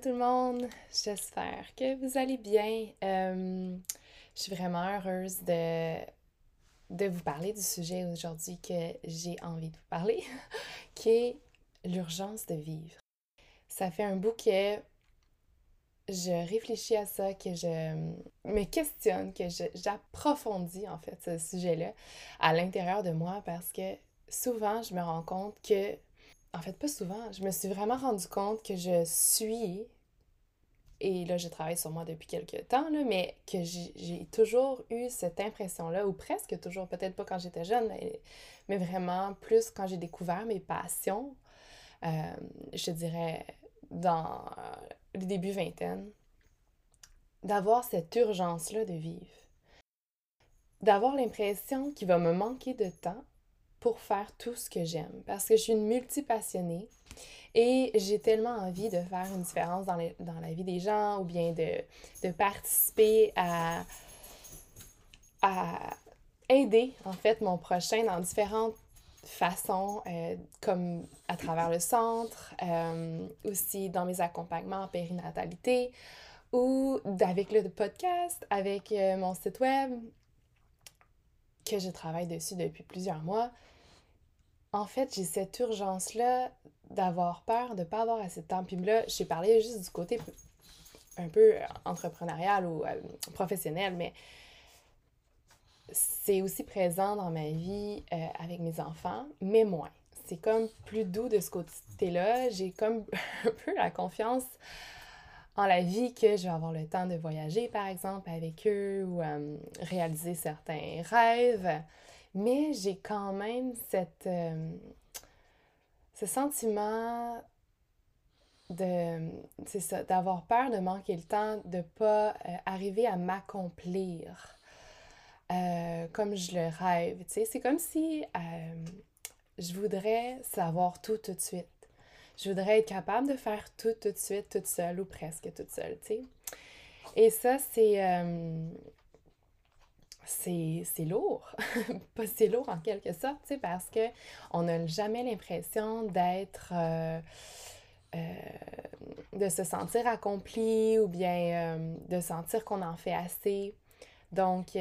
Tout le monde, j'espère que vous allez bien. Euh, je suis vraiment heureuse de, de vous parler du sujet aujourd'hui que j'ai envie de vous parler, qui est l'urgence de vivre. Ça fait un bout que je réfléchis à ça, que je me questionne, que j'approfondis en fait ce sujet-là à l'intérieur de moi parce que souvent je me rends compte que en fait, pas souvent. Je me suis vraiment rendu compte que je suis, et là, je travaille sur moi depuis quelques temps, là, mais que j'ai toujours eu cette impression-là, ou presque toujours, peut-être pas quand j'étais jeune, mais, vraiment plus quand j'ai découvert mes passions, euh, je dirais dans le début vingtaine, d'avoir cette urgence-là de vivre. D'avoir l'impression qu'il va me manquer de temps pour faire tout ce que j'aime. Parce que je suis une multipassionnée et j'ai tellement envie de faire une différence dans, dans la vie des gens ou bien de, de participer à, à aider en fait mon prochain dans différentes façons, euh, comme à travers le centre, euh, aussi dans mes accompagnements en périnatalité ou avec le podcast, avec euh, mon site web que je travaille dessus depuis plusieurs mois en fait, j'ai cette urgence-là d'avoir peur de ne pas avoir assez de temps. Puis là, j'ai parlé juste du côté un peu entrepreneurial ou euh, professionnel, mais c'est aussi présent dans ma vie euh, avec mes enfants, mais moins. C'est comme plus doux de ce côté-là. J'ai comme un peu la confiance en la vie que je vais avoir le temps de voyager, par exemple, avec eux ou euh, réaliser certains rêves. Mais j'ai quand même cette, euh, ce sentiment de, c'est ça, d'avoir peur de manquer le temps, de pas euh, arriver à m'accomplir euh, comme je le rêve. Tu sais, c'est comme si je voudrais savoir tout tout de suite. Je voudrais être capable de faire tout tout de suite, toute seule ou presque toute seule, tu sais. Et ça, c'est c'est lourd. c'est lourd en quelque sorte, parce que on n'a jamais l'impression d'être. Euh, euh, de se sentir accompli ou bien euh, de sentir qu'on en fait assez. Donc,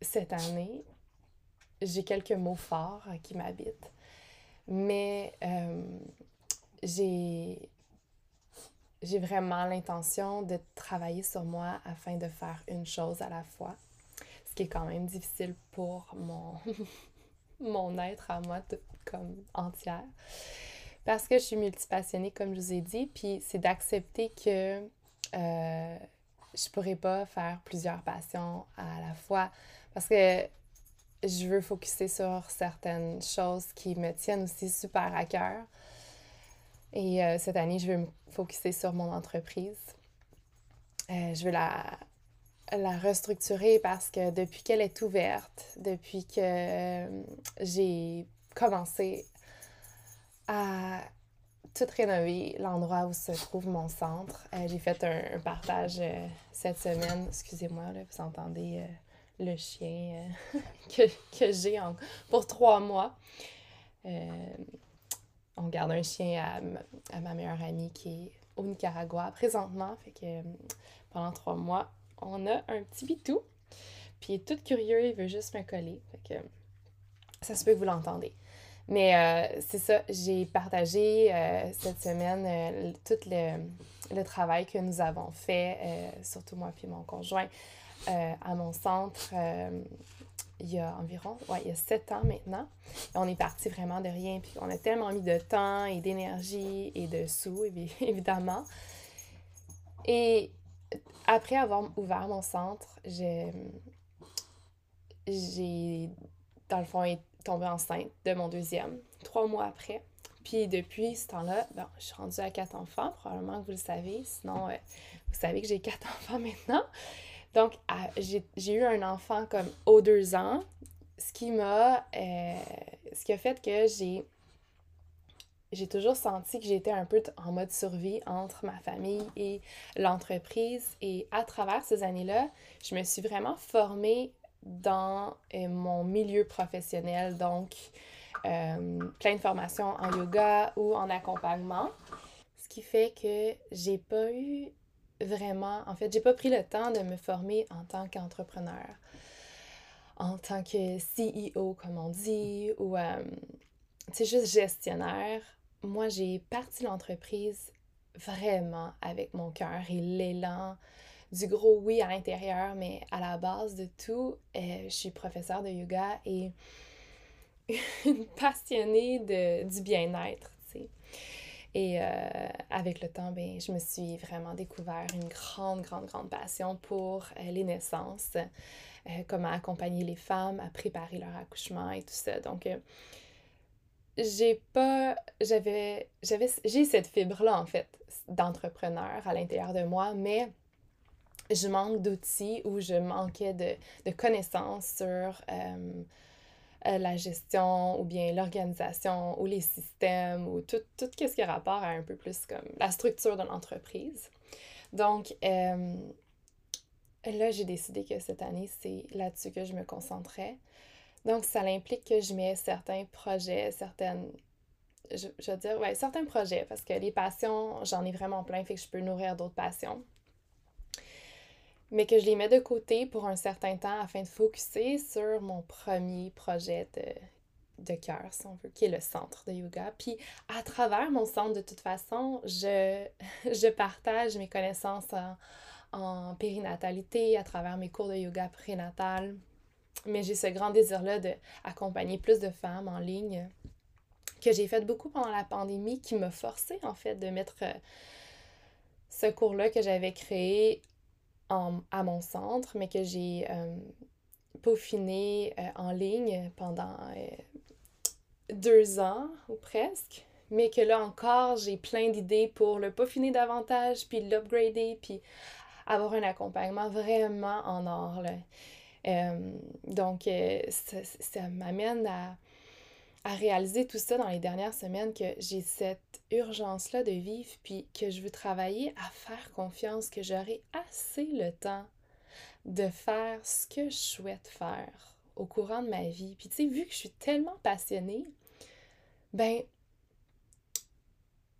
cette année, j'ai quelques mots forts qui m'habitent, mais j'ai j'ai vraiment l'intention de travailler sur moi afin de faire une chose à la fois, ce qui est quand même difficile pour mon, mon être à moi comme entière. Parce que je suis multipassionnée, comme je vous ai dit, puis c'est d'accepter que euh, je pourrais pas faire plusieurs passions à la fois. Parce que je veux focuser sur certaines choses qui me tiennent aussi super à cœur. Et euh, cette année, je veux me focuser sur mon entreprise. Euh, je veux la, la restructurer parce que depuis qu'elle est ouverte, depuis que euh, j'ai commencé à tout rénover l'endroit où se trouve mon centre, j'ai fait un, partage cette semaine. Excusez-moi, vous entendez le chien que, que j'ai pour trois mois on garde un chien à, ma meilleure amie qui est au Nicaragua présentement. Fait que euh, pendant trois mois, on a un petit bitou. Puis il est tout curieux, il veut juste me coller. Fait que ça se peut que vous l'entendez. Mais euh, c'est ça, j'ai partagé euh, cette semaine tout le, le travail que nous avons fait, surtout moi puis mon conjoint, à mon centre il y a environ, ouais, il y a sept ans maintenant. On est parti vraiment de rien, puis on a tellement mis de temps et d'énergie et de sous, évidemment. Et après avoir ouvert mon centre, j'ai, dans le fond, tombé enceinte de mon deuxième, trois mois après. Puis depuis ce temps-là, ben, je suis rendue à quatre enfants, probablement que vous le savez. Sinon, euh, vous savez que j'ai quatre enfants maintenant. Donc, j'ai eu un enfant comme aux deux ans, ce qui m'a. Euh, ce qui a fait que j'ai. J'ai toujours senti que j'étais un peu en mode survie entre ma famille et l'entreprise. Et à travers ces années-là, je me suis vraiment formée dans euh, mon milieu professionnel. Donc, euh, plein de formations en yoga ou en accompagnement. Ce qui fait que j'ai pas eu vraiment, en fait, j'ai pas pris le temps de me former en tant qu'entrepreneur, en tant que CEO, comme on dit, ou, euh, juste gestionnaire. Moi, j'ai parti l'entreprise vraiment avec mon cœur et l'élan du gros oui à l'intérieur, mais à la base de tout, euh, je suis professeure de yoga et passionnée de, du bien-être, tu sais. Et euh, avec le temps, ben, je me suis vraiment découvert une grande, grande, grande passion pour euh, les naissances, euh, comment accompagner les femmes à préparer leur accouchement et tout ça. Donc, j'ai pas. J'avais. j'avais J'ai cette fibre-là, en fait, d'entrepreneur à l'intérieur de moi, mais je manque d'outils ou je manquais de, de connaissances sur euh, la gestion ou bien l'organisation ou les systèmes ou tout, tout ce qui a rapport à un peu plus comme la structure d'une entreprise. Donc, euh, là, j'ai décidé que cette année, c'est là-dessus que je me concentrais. Donc, ça implique que je mets certains projets, certaines je, dire, ouais, certains projets, parce que les passions, j'en ai vraiment plein, fait que je peux nourrir d'autres passions mais que je les mets de côté pour un certain temps afin de focuser sur mon premier projet de, de cœur, si on veut, qui est le centre de yoga. Puis à travers mon centre, de toute façon, je, partage mes connaissances en, en, périnatalité, à travers mes cours de yoga prénatal. Mais j'ai ce grand désir-là d'accompagner plus de femmes en ligne, que j'ai fait beaucoup pendant la pandémie, qui m'a forcé en fait de mettre euh, ce cours-là que j'avais créé à mon centre, mais que j'ai euh, peaufiné euh, en ligne pendant euh, deux ans ou presque. Mais que là encore, j'ai plein d'idées pour le peaufiner davantage, puis l'upgrader, puis avoir un accompagnement vraiment en or. donc, ça, ça m'amène à à réaliser tout ça dans les dernières semaines que j'ai cette urgence-là de vivre, puis que je veux travailler à faire confiance, que j'aurai assez le temps de faire ce que je souhaite faire au courant de ma vie. Puis tu sais, vu que je suis tellement passionnée, ben,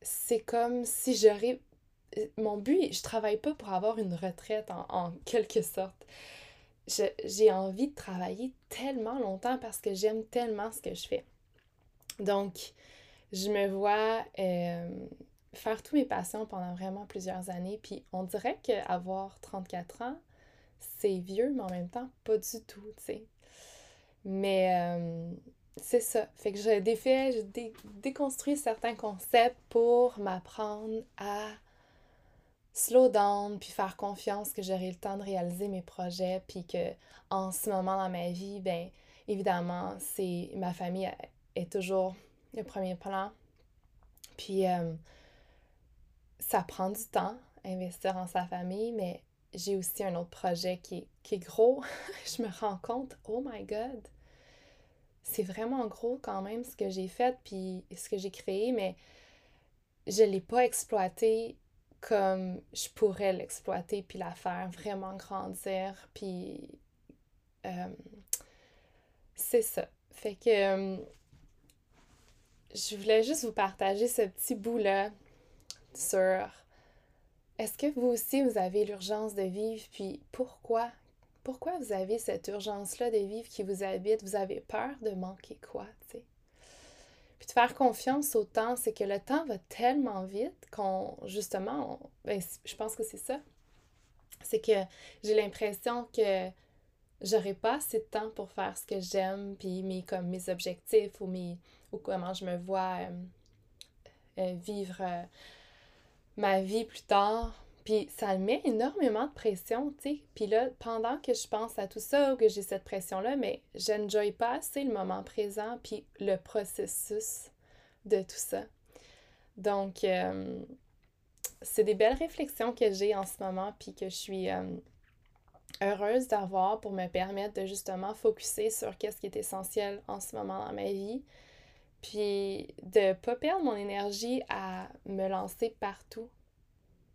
c'est comme si j'aurais... Mon but, je travaille pas pour avoir une retraite en, en quelque sorte. J'ai envie de travailler tellement longtemps parce que j'aime tellement ce que je fais. Donc, je me vois euh, faire tous mes passions pendant vraiment plusieurs années. Puis on dirait qu'avoir 34 ans, c'est vieux, mais en même temps, pas du tout, tu sais. Mais euh, c'est ça. Fait que je défais, je déconstruis certains concepts pour m'apprendre à slow down, puis faire confiance que j'aurai le temps de réaliser mes projets, puis que en ce moment dans ma vie, ben évidemment, c'est ma famille est toujours le premier plan. Puis euh, ça prend du temps, investir en sa famille, mais j'ai aussi un autre projet qui est, gros. je me rends compte, oh my god, c'est vraiment gros quand même ce que j'ai fait, puis ce que j'ai créé, mais je ne l'ai pas exploité comme je pourrais l'exploiter, puis la faire vraiment grandir, puis euh, c'est ça. Fait que euh, je voulais juste vous partager ce petit bout-là sur est-ce que vous aussi vous avez l'urgence de vivre, puis pourquoi? Pourquoi vous avez cette urgence-là de vivre qui vous habite? Vous avez peur de manquer quoi, tu sais? Puis de faire confiance au temps, c'est que le temps va tellement vite qu'on, justement, ben, je pense que c'est ça. C'est que j'ai l'impression que j'aurai pas assez de temps pour faire ce que j'aime, puis mes, comme mes objectifs ou, mes, ou comment je me vois euh, euh, vivre euh, ma vie plus tard. Puis ça met énormément de pression, tu sais. Puis là, pendant que je pense à tout ça ou que j'ai cette pression-là, mais j'enjoy pas assez le moment présent puis le processus de tout ça. Donc, c'est des belles réflexions que j'ai en ce moment puis que je suis heureuse d'avoir pour me permettre de justement focuser sur qu'est-ce qui est essentiel en ce moment dans ma vie. Puis de pas perdre mon énergie à me lancer partout.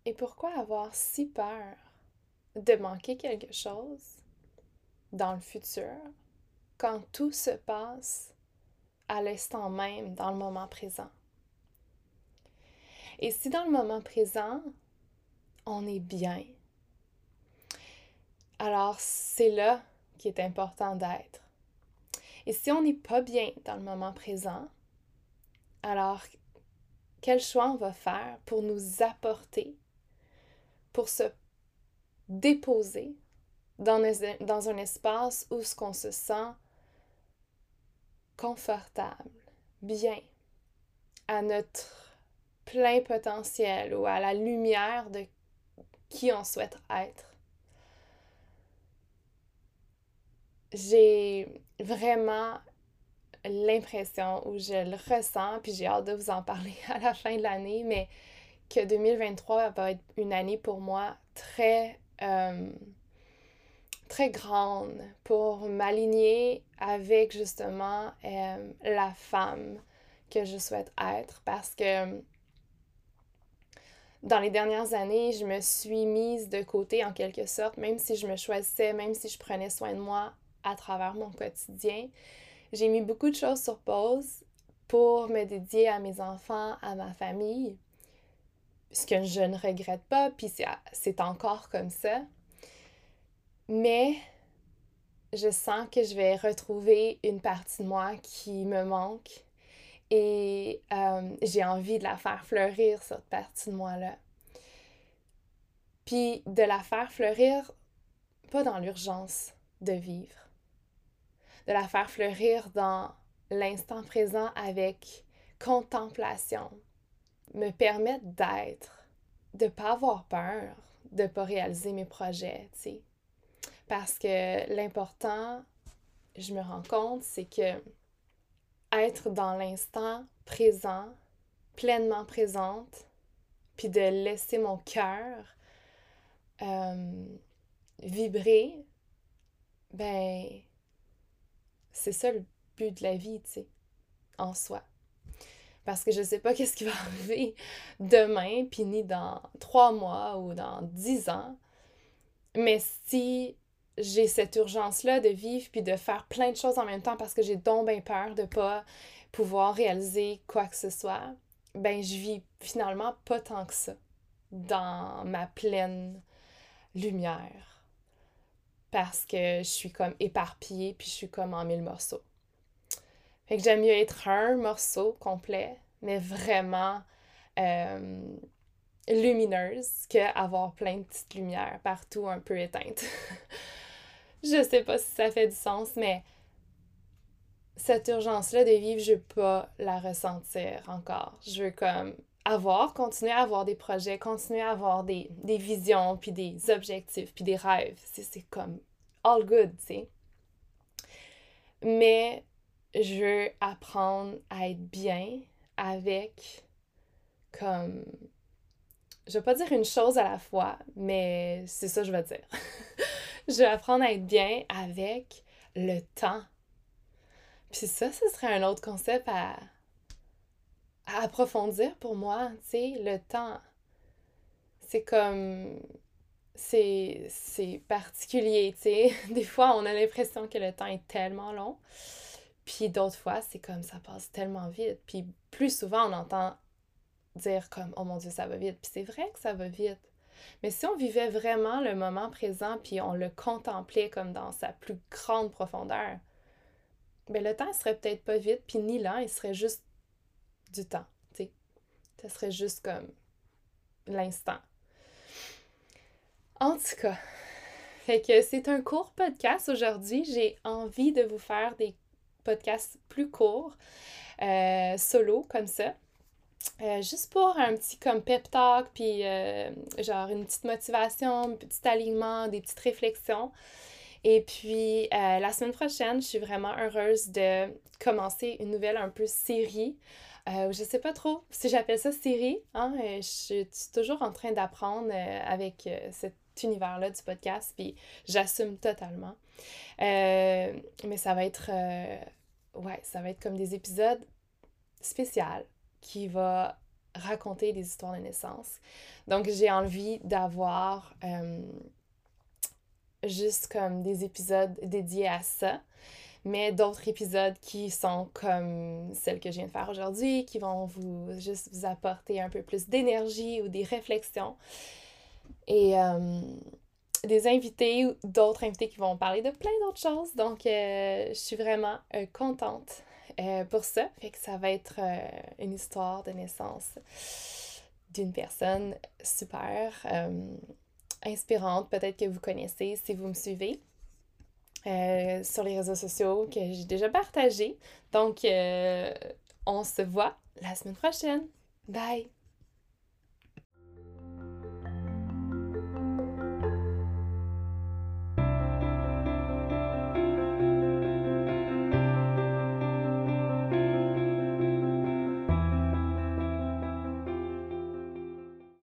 Et pourquoi avoir si peur de manquer quelque chose dans le futur quand tout se passe à l'instant même, dans le moment présent? Et si dans le moment présent, on est bien, alors, c'est là qui est important d'être. Et si on n'est pas bien dans le moment présent, alors quel choix on va faire pour nous apporter, pour se déposer dans, dans un espace où ce qu'on se sent confortable, bien, à notre plein potentiel ou à la lumière de qui on souhaite être? j'ai vraiment l'impression, ou je le ressens, puis j'ai hâte de vous en parler à la fin de l'année, mais que 2023 va être une année pour moi très, euh, très grande pour m'aligner avec justement euh, la femme que je souhaite être parce que dans les dernières années, je me suis mise de côté en quelque sorte, même si je me choisissais, même si je prenais soin de moi à travers mon quotidien. J'ai mis beaucoup de choses sur pause pour me dédier à mes enfants, à ma famille, ce que je ne regrette pas, puis c'est encore comme ça. Mais je sens que je vais retrouver une partie de moi qui me manque et euh, j'ai envie de la faire fleurir, cette partie de moi-là. Puis de la faire fleurir, pas dans l'urgence de vivre, de la faire fleurir dans l'instant présent avec contemplation, me permettre d'être, de ne pas avoir peur de ne pas réaliser mes projets, tu sais. Parce que l'important, je me rends compte, c'est que être dans l'instant présent, pleinement présente, puis de laisser mon cœur euh, vibrer, ben, c'est ça le but de la vie, tu sais, en soi. Parce que je sais pas qu'est-ce qui va arriver demain, puis ni dans trois mois ou dans dix ans. Mais si j'ai cette urgence-là de vivre puis de faire plein de choses en même temps parce que j'ai donc bien peur de pas pouvoir réaliser quoi que ce soit, ben je vis finalement pas tant que ça dans ma pleine lumière parce que je suis comme éparpillée puis je suis comme en mille morceaux. Fait que j'aime mieux être un morceau complet, mais vraiment euh, lumineuse, qu'avoir plein de petites lumières partout un peu éteintes. je sais pas si ça fait du sens, mais cette urgence-là de vivre, je veux pas la ressentir encore. Je veux comme avoir, continuer à avoir des projets, continuer à avoir des, visions, puis des objectifs, puis des rêves. C'est comme all good, tu sais. Mais je veux apprendre à être bien avec comme je vais pas dire une chose à la fois, mais c'est ça que je vais dire. je veux apprendre à être bien avec le temps. Puis ça, ce serait un autre concept à, à approfondir pour moi, tu sais, le temps. C'est comme. C'est particulier, tu sais. Des fois, on a l'impression que le temps est tellement long. Puis d'autres fois, c'est comme ça passe tellement vite. Puis plus souvent, on entend dire comme Oh mon Dieu, ça va vite. Puis c'est vrai que ça va vite. Mais si on vivait vraiment le moment présent, puis on le contemplait comme dans sa plus grande profondeur, ben le temps serait peut-être pas vite, puis ni lent, il serait juste du temps, tu sais. Ça serait juste comme l'instant. En tout cas, fait que c'est un court podcast aujourd'hui. J'ai envie de vous faire des podcasts plus courts, euh, solo comme ça. Euh, juste pour un petit comme pep talk, puis euh, genre une petite motivation, un petit alignement, des petites réflexions. Et puis la semaine prochaine, je suis vraiment heureuse de commencer une nouvelle un peu série. Euh, je sais pas trop si j'appelle ça série. Hein? je suis toujours en train d'apprendre avec cet univers-là du podcast, puis j'assume totalement. mais ça va être ouais, ça va être comme des épisodes spéciaux qui va raconter des histoires de naissance. Donc, j'ai envie d'avoir euh, juste comme des épisodes dédiés à ça, mais d'autres épisodes qui sont comme celles que je viens de faire aujourd'hui, qui vont vous juste vous apporter un peu plus d'énergie ou des réflexions. Et euh, des invités ou d'autres invités qui vont parler de plein d'autres choses. Donc, euh, je suis vraiment euh, contente pour ça. Fait que ça va être une histoire de naissance d'une personne super inspirante, peut-être que vous connaissez si vous me suivez. Sur les réseaux sociaux que j'ai déjà partagé. Donc, on se voit la semaine prochaine. Bye!